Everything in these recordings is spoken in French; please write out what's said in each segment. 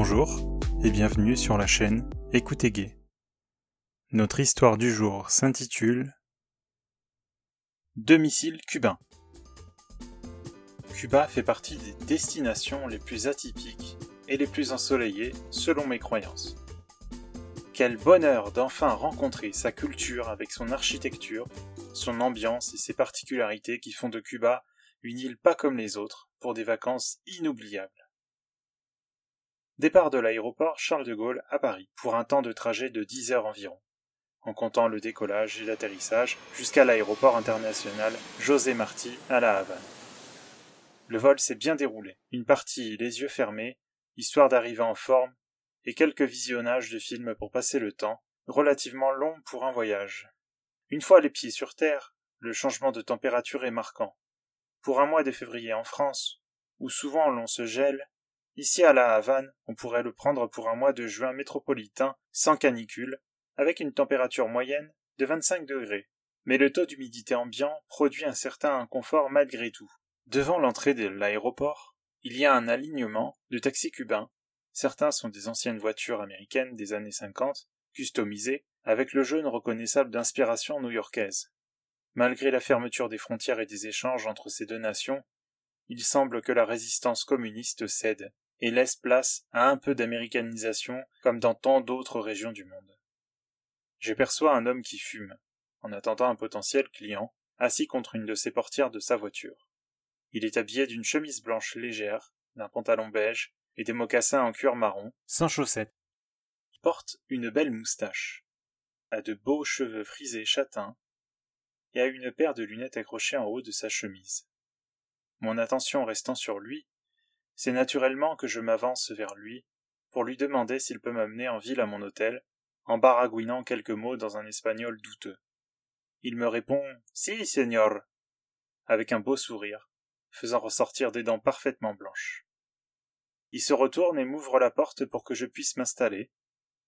Bonjour et bienvenue sur la chaîne Écoutez Gay. Notre histoire du jour s'intitule Deux missiles cubains. Cuba fait partie des destinations les plus atypiques et les plus ensoleillées selon mes croyances. Quel bonheur d'enfin rencontrer sa culture avec son architecture, son ambiance et ses particularités qui font de Cuba une île pas comme les autres pour des vacances inoubliables. Départ de l'aéroport Charles de Gaulle à Paris, pour un temps de trajet de 10 heures environ, en comptant le décollage et l'atterrissage jusqu'à l'aéroport international José Marti à La Havane. Le vol s'est bien déroulé, une partie les yeux fermés, histoire d'arriver en forme, et quelques visionnages de films pour passer le temps, relativement long pour un voyage. Une fois les pieds sur terre, le changement de température est marquant. Pour un mois de février en France, où souvent l'on se gèle, Ici à La Havane, on pourrait le prendre pour un mois de juin métropolitain, sans canicule, avec une température moyenne de 25 degrés. Mais le taux d'humidité ambiant produit un certain inconfort malgré tout. Devant l'entrée de l'aéroport, il y a un alignement de taxis cubains. Certains sont des anciennes voitures américaines des années 50, customisées, avec le jaune reconnaissable d'inspiration new-yorkaise. Malgré la fermeture des frontières et des échanges entre ces deux nations, il semble que la résistance communiste cède et laisse place à un peu d'américanisation comme dans tant d'autres régions du monde. Je perçois un homme qui fume, en attendant un potentiel client, assis contre une de ses portières de sa voiture. Il est habillé d'une chemise blanche légère, d'un pantalon beige et des mocassins en cuir marron, sans chaussettes. Il porte une belle moustache, a de beaux cheveux frisés châtains, et a une paire de lunettes accrochées en haut de sa chemise. Mon attention restant sur lui, c'est naturellement que je m'avance vers lui pour lui demander s'il peut m'amener en ville à mon hôtel, en baragouinant quelques mots dans un espagnol douteux. Il me répond Si, señor avec un beau sourire, faisant ressortir des dents parfaitement blanches. Il se retourne et m'ouvre la porte pour que je puisse m'installer,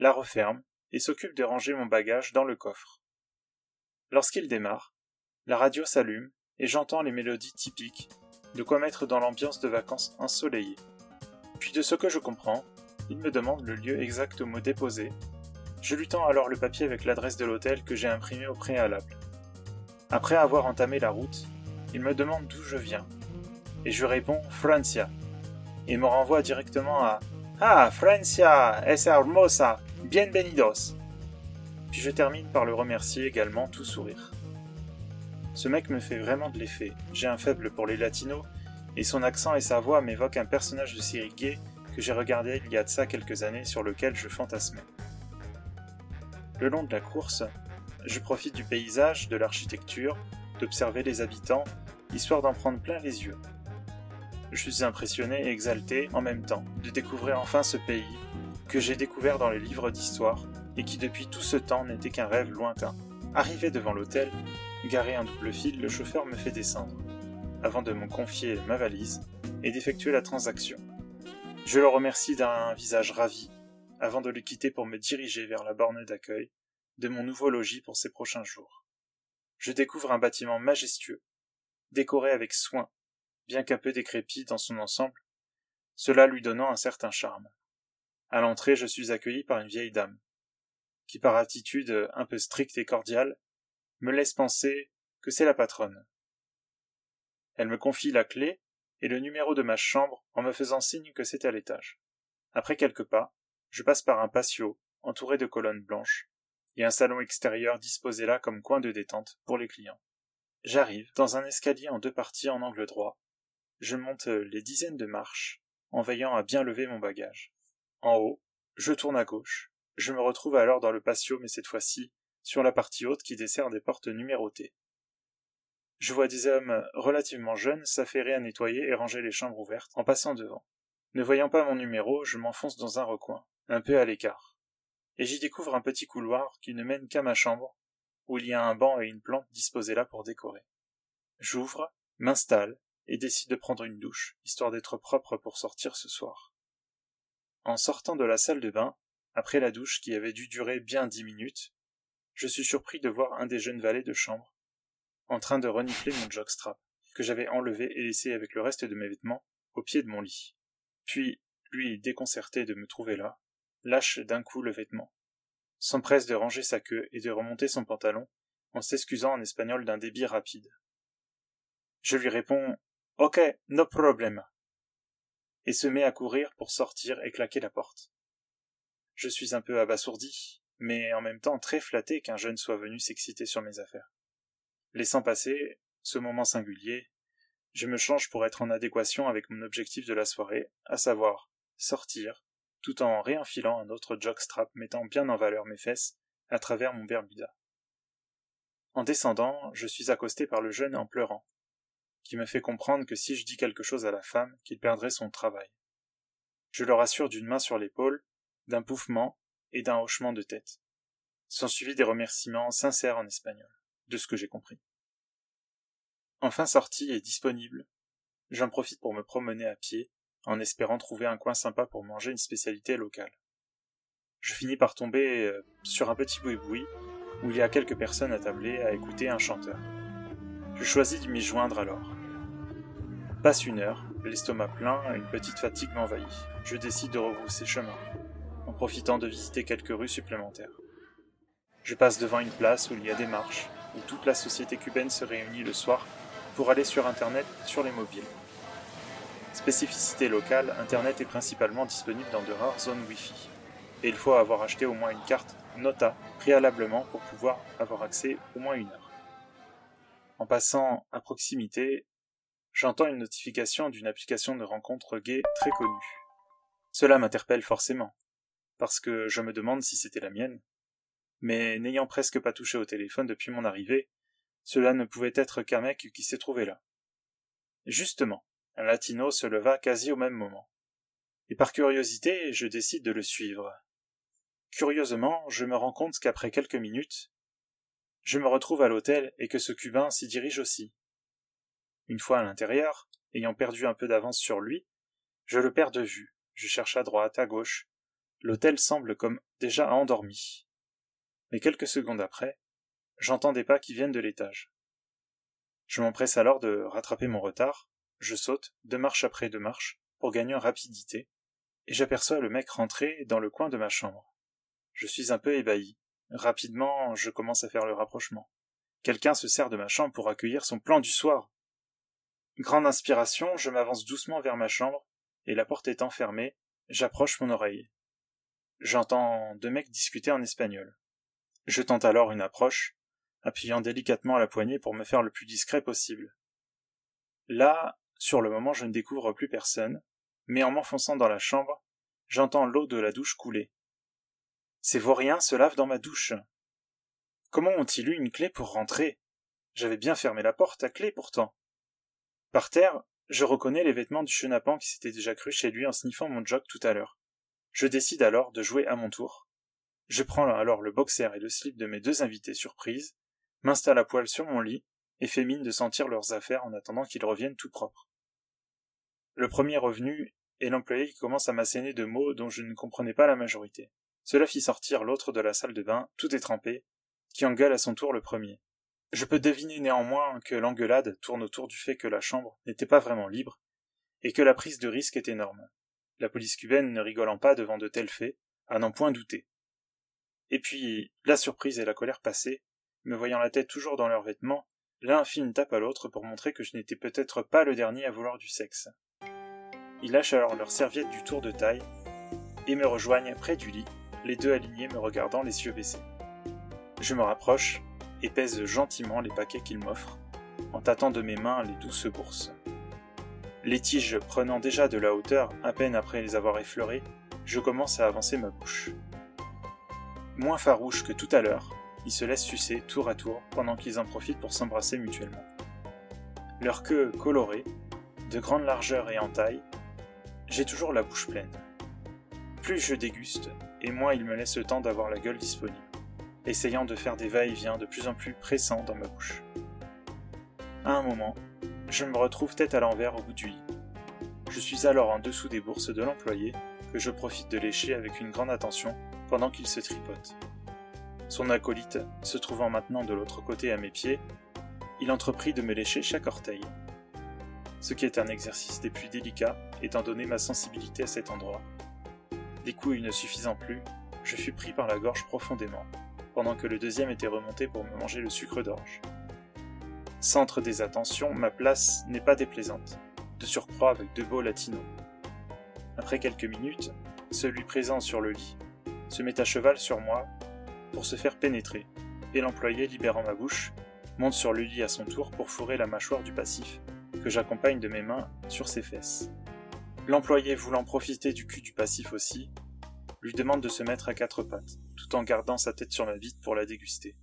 la referme et s'occupe de ranger mon bagage dans le coffre. Lorsqu'il démarre, la radio s'allume et j'entends les mélodies typiques de quoi mettre dans l'ambiance de vacances ensoleillées. Puis de ce que je comprends, il me demande le lieu exact au mot déposé. Je lui tends alors le papier avec l'adresse de l'hôtel que j'ai imprimé au préalable. Après avoir entamé la route, il me demande d'où je viens. Et je réponds Francia. Il me renvoie directement à Ah, Francia, es hermosa, bienvenidos. Puis je termine par le remercier également tout sourire. Ce mec me fait vraiment de l'effet. J'ai un faible pour les latinos, et son accent et sa voix m'évoquent un personnage de série gay que j'ai regardé il y a de ça quelques années sur lequel je fantasmais. Le long de la course, je profite du paysage, de l'architecture, d'observer les habitants, histoire d'en prendre plein les yeux. Je suis impressionné et exalté en même temps de découvrir enfin ce pays que j'ai découvert dans les livres d'histoire et qui depuis tout ce temps n'était qu'un rêve lointain. Arrivé devant l'hôtel, Garé un double fil, le chauffeur me fait descendre, avant de me confier ma valise et d'effectuer la transaction. Je le remercie d'un visage ravi, avant de le quitter pour me diriger vers la borne d'accueil de mon nouveau logis pour ces prochains jours. Je découvre un bâtiment majestueux, décoré avec soin, bien qu'un peu décrépit dans son ensemble, cela lui donnant un certain charme. À l'entrée, je suis accueilli par une vieille dame, qui par attitude un peu stricte et cordiale me laisse penser que c'est la patronne. Elle me confie la clé et le numéro de ma chambre en me faisant signe que c'est à l'étage. Après quelques pas, je passe par un patio entouré de colonnes blanches et un salon extérieur disposé là comme coin de détente pour les clients. J'arrive dans un escalier en deux parties en angle droit. Je monte les dizaines de marches en veillant à bien lever mon bagage. En haut, je tourne à gauche. Je me retrouve alors dans le patio mais cette fois-ci sur la partie haute qui dessert des portes numérotées. Je vois des hommes relativement jeunes s'affairer à nettoyer et ranger les chambres ouvertes en passant devant. Ne voyant pas mon numéro, je m'enfonce dans un recoin, un peu à l'écart. Et j'y découvre un petit couloir qui ne mène qu'à ma chambre, où il y a un banc et une plante disposés là pour décorer. J'ouvre, m'installe, et décide de prendre une douche, histoire d'être propre pour sortir ce soir. En sortant de la salle de bain, après la douche qui avait dû durer bien dix minutes, je suis surpris de voir un des jeunes valets de chambre en train de renifler mon jockstrap, que j'avais enlevé et laissé avec le reste de mes vêtements au pied de mon lit. Puis, lui déconcerté de me trouver là, lâche d'un coup le vêtement, s'empresse de ranger sa queue et de remonter son pantalon, en s'excusant en espagnol d'un débit rapide. Je lui réponds Ok, no problem et se met à courir pour sortir et claquer la porte. Je suis un peu abasourdi, mais en même temps très flatté qu'un jeune soit venu s'exciter sur mes affaires. Laissant passer ce moment singulier, je me change pour être en adéquation avec mon objectif de la soirée, à savoir sortir, tout en réenfilant un autre jockstrap mettant bien en valeur mes fesses à travers mon bermuda. En descendant, je suis accosté par le jeune en pleurant, qui me fait comprendre que si je dis quelque chose à la femme, qu'il perdrait son travail. Je le rassure d'une main sur l'épaule, d'un pouffement et d'un hochement de tête. Sont suivis des remerciements sincères en espagnol, de ce que j'ai compris. Enfin sorti et disponible, j'en profite pour me promener à pied, en espérant trouver un coin sympa pour manger une spécialité locale. Je finis par tomber euh, sur un petit boui-boui où il y a quelques personnes attablées à écouter un chanteur. Je choisis de m'y joindre alors. Passe une heure, l'estomac plein, une petite fatigue m'envahit. Je décide de rebrousser chemin, en profitant de visiter quelques rues supplémentaires. Je passe devant une place où il y a des marches, où toute la société cubaine se réunit le soir pour aller sur Internet sur les mobiles. Spécificité locale, Internet est principalement disponible dans de rares zones Wi-Fi, et il faut avoir acheté au moins une carte Nota préalablement pour pouvoir avoir accès au moins une heure. En passant à proximité, j'entends une notification d'une application de rencontre gay très connue. Cela m'interpelle forcément, parce que je me demande si c'était la mienne. Mais n'ayant presque pas touché au téléphone depuis mon arrivée, cela ne pouvait être qu'un mec qui s'est trouvé là. Justement, un latino se leva quasi au même moment. Et par curiosité, je décide de le suivre. Curieusement, je me rends compte qu'après quelques minutes, je me retrouve à l'hôtel et que ce cubain s'y dirige aussi. Une fois à l'intérieur, ayant perdu un peu d'avance sur lui, je le perds de vue, je cherche à droite, à gauche. L'hôtel semble comme déjà endormi. Mais quelques secondes après, j'entends des pas qui viennent de l'étage. Je m'empresse alors de rattraper mon retard, je saute, deux marches après deux marches, pour gagner en rapidité, et j'aperçois le mec rentrer dans le coin de ma chambre. Je suis un peu ébahi. Rapidement, je commence à faire le rapprochement. Quelqu'un se sert de ma chambre pour accueillir son plan du soir. Grande inspiration, je m'avance doucement vers ma chambre, et la porte étant fermée, j'approche mon oreille. J'entends deux mecs discuter en espagnol. Je tente alors une approche, appuyant délicatement la poignée pour me faire le plus discret possible. Là, sur le moment, je ne découvre plus personne, mais en m'enfonçant dans la chambre, j'entends l'eau de la douche couler. Ces vauriens se lavent dans ma douche. Comment ont-ils eu une clé pour rentrer? J'avais bien fermé la porte à clé pourtant. Par terre, je reconnais les vêtements du chenapan qui s'était déjà cru chez lui en sniffant mon jock tout à l'heure. Je décide alors de jouer à mon tour. Je prends alors le boxer et le slip de mes deux invités surprises, m'installe à poil sur mon lit et fais mine de sentir leurs affaires en attendant qu'ils reviennent tout propres. Le premier revenu est l'employé qui commence à m'asséner de mots dont je ne comprenais pas la majorité. Cela fit sortir l'autre de la salle de bain, tout étrempé, qui engueule à son tour le premier. Je peux deviner néanmoins que l'engueulade tourne autour du fait que la chambre n'était pas vraiment libre, et que la prise de risque est énorme. La police cubaine ne rigolant pas devant de tels faits, à n'en point douter. Et puis, la surprise et la colère passées, me voyant la tête toujours dans leurs vêtements, l'un fit une tape à l'autre pour montrer que je n'étais peut-être pas le dernier à vouloir du sexe. Ils lâchent alors leurs serviettes du tour de taille et me rejoignent près du lit, les deux alignés me regardant les yeux baissés. Je me rapproche et pèse gentiment les paquets qu'ils m'offrent, en tâtant de mes mains les douces bourses. Les tiges prenant déjà de la hauteur à peine après les avoir effleurées, je commence à avancer ma bouche. Moins farouche que tout à l'heure, ils se laissent sucer tour à tour pendant qu'ils en profitent pour s'embrasser mutuellement. Leur queue colorée, de grande largeur et en taille, j'ai toujours la bouche pleine. Plus je déguste, et moins il me laisse le temps d'avoir la gueule disponible, essayant de faire des va-et-vient de plus en plus pressants dans ma bouche. À un moment, je me retrouve tête à l'envers au bout du lit. Je suis alors en dessous des bourses de l'employé, que je profite de lécher avec une grande attention pendant qu'il se tripote. Son acolyte, se trouvant maintenant de l'autre côté à mes pieds, il entreprit de me lécher chaque orteil. Ce qui est un exercice des plus délicats étant donné ma sensibilité à cet endroit. Les couilles ne suffisant plus, je fus pris par la gorge profondément, pendant que le deuxième était remonté pour me manger le sucre d'orge. Centre des attentions, ma place n'est pas déplaisante, de surcroît avec deux beaux latinos. Après quelques minutes, celui présent sur le lit se met à cheval sur moi pour se faire pénétrer, et l'employé libérant ma bouche, monte sur le lit à son tour pour fourrer la mâchoire du passif, que j'accompagne de mes mains sur ses fesses. L'employé voulant profiter du cul du passif aussi, lui demande de se mettre à quatre pattes, tout en gardant sa tête sur ma bite pour la déguster.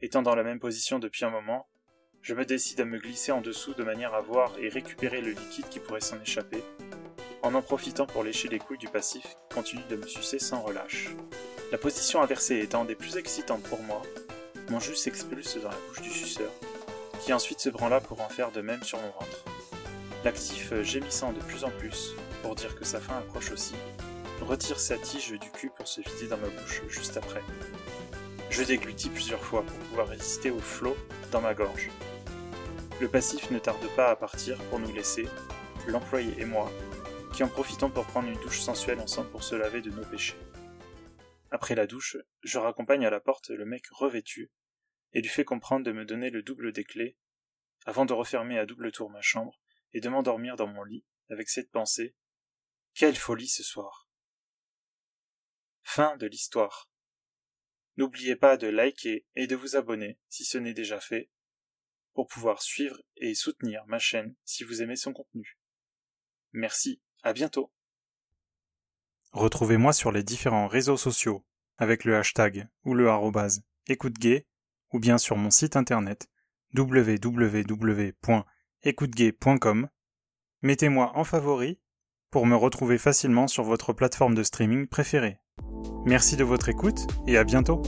Étant dans la même position depuis un moment, je me décide à me glisser en dessous de manière à voir et récupérer le liquide qui pourrait s'en échapper, en en profitant pour lécher les couilles du passif qui continue de me sucer sans relâche. La position inversée étant des plus excitantes pour moi, mon jus s'expulse dans la bouche du suceur, qui ensuite se branla pour en faire de même sur mon ventre. L'actif gémissant de plus en plus, pour dire que sa fin approche aussi, retire sa tige du cul pour se vider dans ma bouche juste après. Je déglutis plusieurs fois pour pouvoir résister au flot dans ma gorge. Le passif ne tarde pas à partir pour nous laisser, l'employé et moi, qui en profitons pour prendre une douche sensuelle ensemble pour se laver de nos péchés. Après la douche, je raccompagne à la porte le mec revêtu et lui fais comprendre de me donner le double des clés avant de refermer à double tour ma chambre et de m'endormir dans mon lit avec cette pensée Quelle folie ce soir Fin de l'histoire. N'oubliez pas de liker et de vous abonner si ce n'est déjà fait pour pouvoir suivre et soutenir ma chaîne si vous aimez son contenu. Merci, à bientôt. Retrouvez-moi sur les différents réseaux sociaux avec le hashtag ou le arrobase ou bien sur mon site internet www.écoutegay.com. Mettez-moi en favori pour me retrouver facilement sur votre plateforme de streaming préférée. Merci de votre écoute et à bientôt.